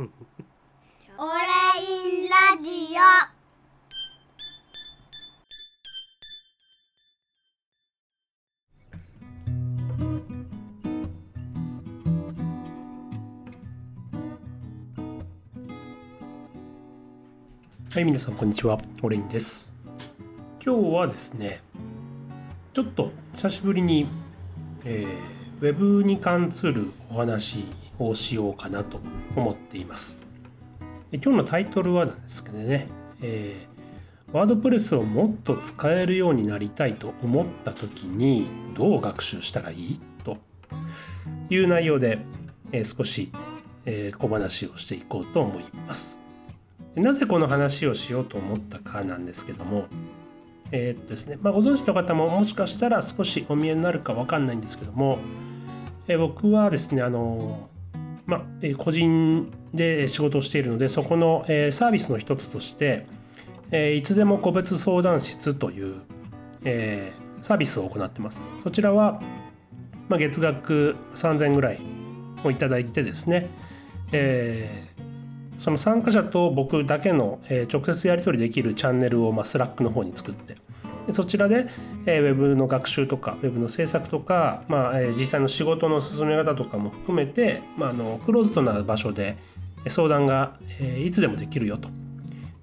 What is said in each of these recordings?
オレインラジオはい、皆さんこんにちは。オレインです。今日はですね、ちょっと久しぶりに、えーウェブに関するお話をしようかなと思っています。で今日のタイトルはなんですけどね、えーワードプレスをもっと使えるようになりたいと思った時にどう学習したらいい？と。いう内容で、えー少し、えー小話をしていこうと思います。なぜこの話をしようと思ったかなんですけども、えーっとですね。まあ、ご存知の方ももしかしたら少しお見えになるかわかんないんですけども、え僕はですねあの、まあ、個人で仕事をしているのでそこの、えサービスの一つとして、えいつでも個別相談室という、えサービスを行ってます。そちらは、ま、月額3000ぐらいをいただいてですね、えその参加者と僕だけの、え直接やり取りできるチャンネルを、まあ、 Slack の方に作ってでそちらで、えーウェブの学習とかウェブの制作とか、まあえー実際の仕事の進め方とかも含めて、まあ、あのクローズドな場所で相談が、えーいつでもできるよと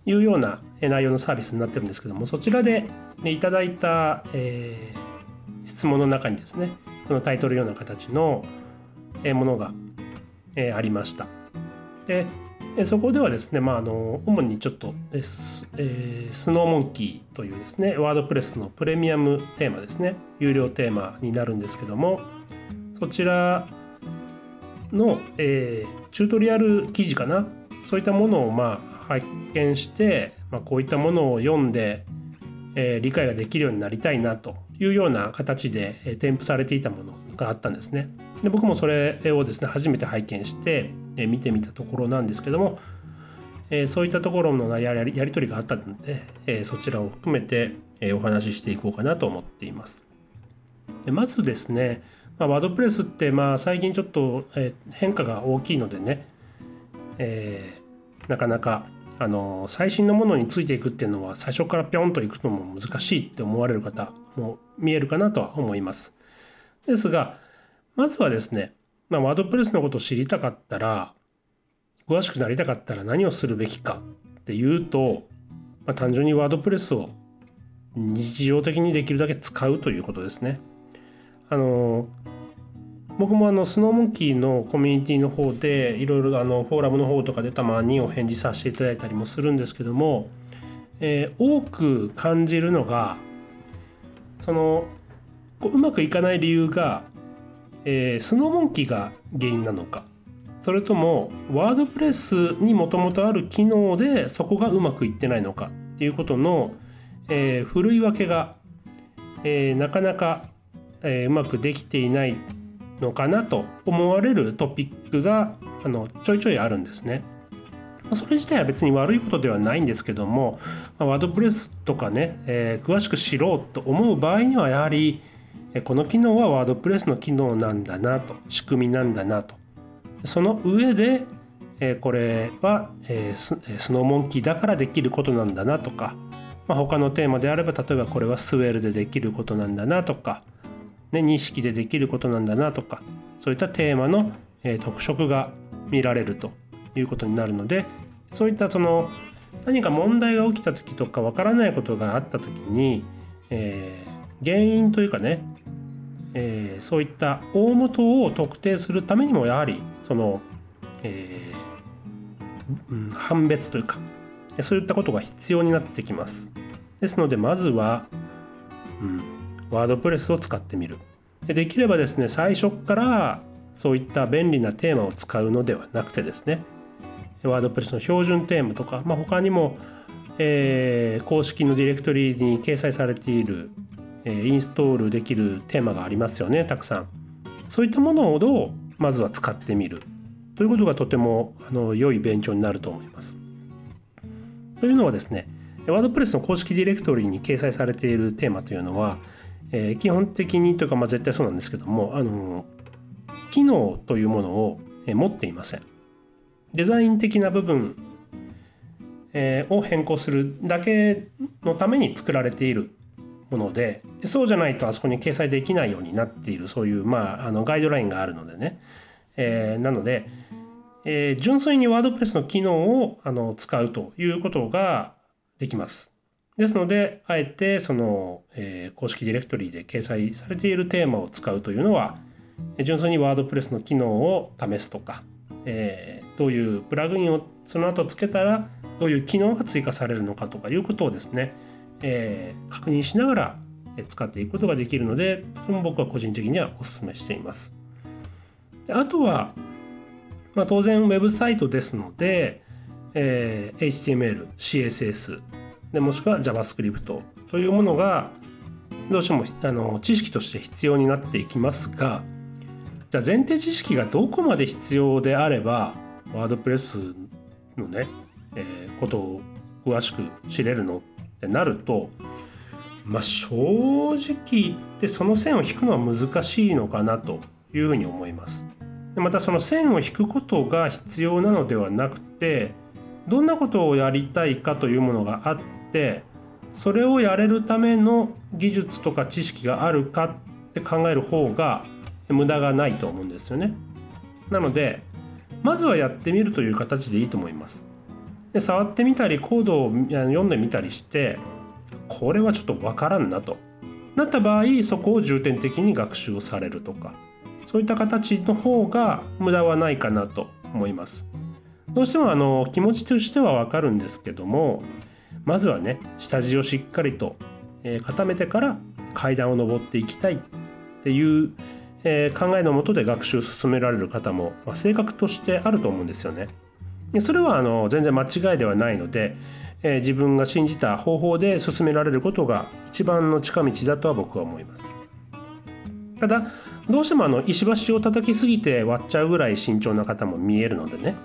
いうような内容のサービスになってるんですけどもそちらで、ね、いただいた、えー質問の中にですねこのタイトルような形の、ものが、えーありました。でえそこではですね、まあ、あの主にちょっとえス,、えースノーモンキーというですねワードプレスのプレミアムテーマですね有料テーマになるんですけどもそちらの、えーチュートリアル記事かなそういったものをまあ拝見して、まあ、こういったものを読んで、えー理解ができるようになりたいなというような形で、えー添付されていたものがあったんですね。で僕もそれをですね初めて拝見して、え見てみたところなんですけども、えそういったところのやりやり取りがあったので、えそちらを含めて、えお話ししていこうかなと思っています。でまずですね、まあ、ワードプレスってまあ最近ちょっと、え変化が大きいのでね、えーなかなかあの最新のものについていくっていうのは最初からピョンといくのも難しいって思われる方も見えるかなとは思います。ですがまずはですね、まあ、ワードプレスのことを知りたかったら詳しくなりたかったら何をするべきかっていうと、まあ、単純にワードプレスを日常的にできるだけ使うということですね。あの僕もあのスノーモンキーのコミュニティの方でいろいろあのフォーラムの方とかでたまにお返事させていただいたりもするんですけども、えー多く感じるのがそのこううまくいかない理由が、えースノーモンキーが原因なのかそれともワードプレスにもともとある機能でそこがうまくいってないのかっていうことの、えー、ふるい分けが、えーなかなか、えーうまくできていないのかなと思われるトピックがあのちょいちょいあるんですね。それ自体は別に悪いことではないんですけども、ワードプレスとかね、えー詳しく知ろうと思う場合にはやはりこの機能はワードプレスの機能なんだなと仕組みなんだなと。その上で、これは、スノーモンキーだからできることなんだなとか、ま、他のテーマであれば例えばこれはスウェールでできることなんだなとか、ね、認識でできることなんだなとかそういったテーマの、特色が見られるということになるのでそういったその何か問題が起きた時とかわからないことがあった時に、えー原因というかね、えーそういった大元を特定するためにもやはりその、えーうん判別というかそういったことが必要になってきます。ですのでまずは、うん、ワードプレスを使ってみる。でできればですね最初からそういった便利なテーマを使うのではなくてですねワードプレスの標準テーマとか、まあ、他にも、えー公式のディレクトリに掲載されている、えインストールできるテーマがありますよねたくさん。そういったものをどうまずは使ってみるということがとてもあの良い勉強になると思います。というのはですねワードプレスの公式ディレクトリに掲載されているテーマというのは、えー基本的にというか、まあ、絶対そうなんですけどもあの機能というものを持っていません。デザイン的な部分、えーを変更するだけのために作られているものでそうじゃないとあそこに掲載できないようになっているそういう、まあ、あのガイドラインがあるのでね、えーなので、えー純粋にワードプレスの機能をあの使うということができます。ですのであえてその、えー公式ディレクトリで掲載されているテーマを使うというのは純粋にワードプレスの機能を試すとか、えーどういうプラグインをその後つけたらどういう機能が追加されるのかとかいうことをですね、えー確認しながら使っていくことができるのでとても僕は個人的にはお勧めしています。であとは、まあ、当然ウェブサイトですので、えー HTML、CSS でもしくは JavaScript というものがどうしてもあの知識として必要になっていきますがじゃあ前提知識がどこまで必要であればワードプレスのね、えーことを詳しく知れるのってなるとまあ正直言ってその線を引くのは難しいのかなというふうに思います。でまたその線を引くことが必要なのではなくてどんなことをやりたいかというものがあってそれをやれるための技術とか知識があるかって考える方が無駄がないと思うんですよね。なのでまずはやってみるという形でいいと思います。で触ってみたりコードを読んでみたりしてこれはちょっとわからんなとなった場合そこを重点的に学習をされるとかそういった形の方が無駄はないかなと思います。どうしてもあの気持ちとしてはわかるんですけどもまずはね下地をしっかりと、え固めてから階段を上っていきたいっていう、え考えのもとで学習を進められる方も、ま、性格としてあると思うんですよね。それはあの全然間違いではないので、えー自分が信じた方法で進められることが一番の近道だとは僕は思います。ただどうしてもあの石橋を叩きすぎて割っちゃうぐらい慎重な方も見えるのでね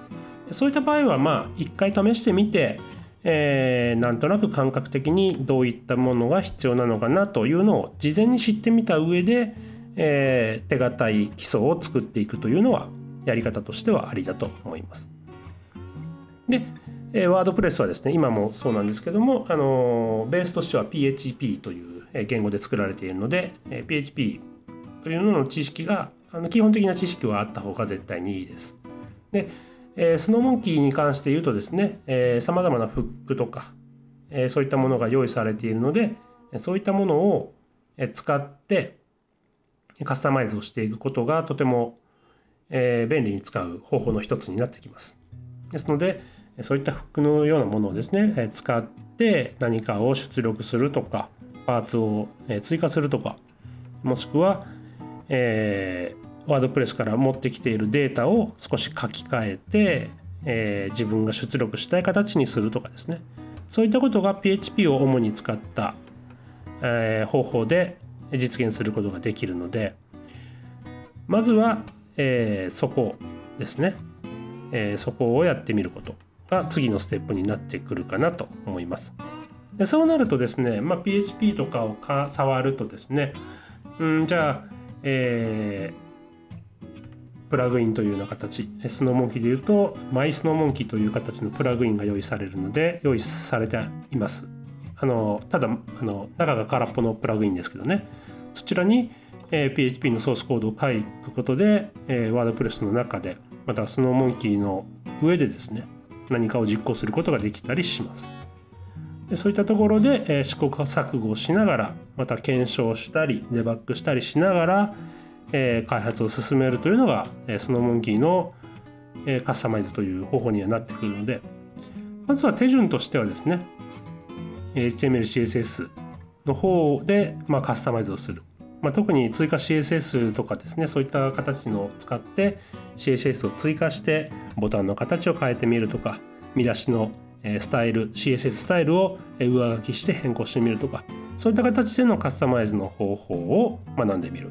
そういった場合はまあ一回試してみて、えーなんとなく感覚的にどういったものが必要なのかなというのを事前に知ってみた上で、えー手堅い基礎を作っていくというのはやり方としてはありだと思います。で、えーワードプレスはですね今もそうなんですけども、あのベースとしては PHP という言語で作られているので、え PHP というのの知識があの基本的な知識はあった方が絶対にいいです。で、えースノーモンキーに関して言うとですねさまざまなフックとか、えそういったものが用意されているのでそういったものを使ってカスタマイズをしていくことがとても、えー便利に使う方法の一つになってきます。ですのでそういったフックのようなものをですね使って何かを出力するとかパーツを追加するとかもしくは、えワードプレスから持ってきているデータを少し書き換えて、えー自分が出力したい形にするとかですね。そういったことが PHP を主に使った、えー方法で実現することができるのでまずは、えーそこですね、えーそこをやってみること。が次のステップになってくるかなと思います。でそうなるとですね、まあ、PHP とかをか触るとですねうんじゃあ、えープラグインというような形スノーモンキーでいうとマイスノーモンキーという形のプラグインが用意されるので用意されていますあのただあの中が空っぽのプラグインですけどねそちらに、えー PHP のソースコードを書くことで、えー、ワードプレスの中でまたスノーモンキーの上でですね何かを実行することができたりします。でそういったところで、えー試行錯誤しながらまた検証したりデバッグしたりしながら、えー開発を進めるというのが、えースノーモンキーの、えーカスタマイズという方法にはなってくるのでまずは手順としてはですね HTML、CSS の方で、まあ、カスタマイズをする、まあ、特に追加 CSS とかですねそういった形のを使って CSS を追加してボタンの形を変えてみるとか見出しのスタイル CSS スタイルを上書きして変更してみるとかそういった形でのカスタマイズの方法を学んでみる。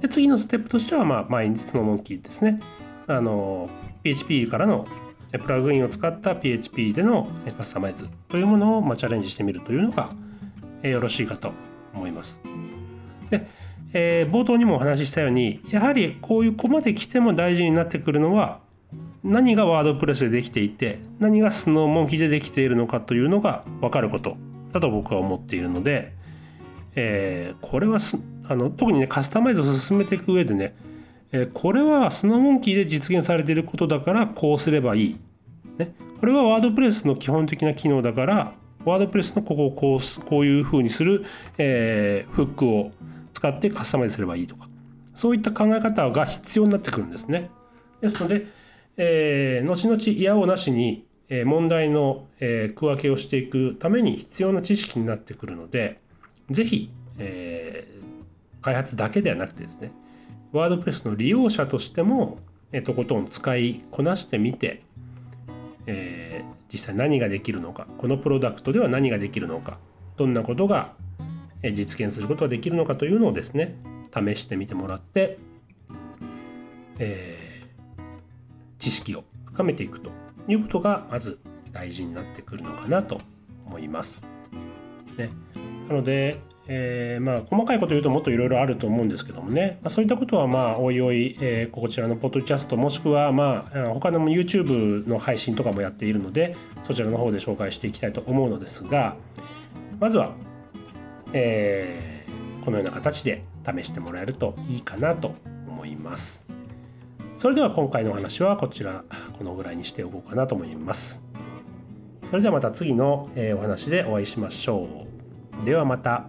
で次のステップとしては、まあ、毎日のモンキーですね。あの PHP からのプラグインを使った PHP でのカスタマイズというものを、まあ、チャレンジしてみるというのが、えよろしいかと思います。で、えー冒頭にもお話ししたようにやはりこういうここまで来ても大事になってくるのは何がワードプレスでできていて何がスノーモンキーでできているのかというのが分かることだと僕は思っているので、えー、これはあの特にねカスタマイズを進めていく上でね、えー、これはスノーモンキーで実現されていることだからこうすればいい、ね、これはワードプレスの基本的な機能だからワードプレスのここをこうこういうふうにする、えー、フックを使ってカスタマイズすればいいとかそういった考え方が必要になってくるんですね。ですので、えー、後々嫌をなしに問題の区分けをしていくために必要な知識になってくるので是非、えー、開発だけではなくてですねワードプレスの利用者としてもとことん使いこなしてみて、えー、実際何ができるのかこのプロダクトでは何ができるのかどんなことが実現することができるのかというのをですね試してみてもらって、えー、知識を深めていくということがまず大事になってくるのかなと思います。ね、なので、えー、まあ細かいこと言うともっといろいろあると思うんですけどもね、まあ、そういったことはまあおいおい、えー、こちらのポッドキャストもしくはまあ他の YouTube の配信とかもやっているのでそちらの方で紹介していきたいと思うのですがまずは、えー、このような形で試してもらえるといいかなと思います。それでは今回のお話はこちらこのぐらいにしておこうかなと思います。それではまた次のお話でお会いしましょう。ではまた。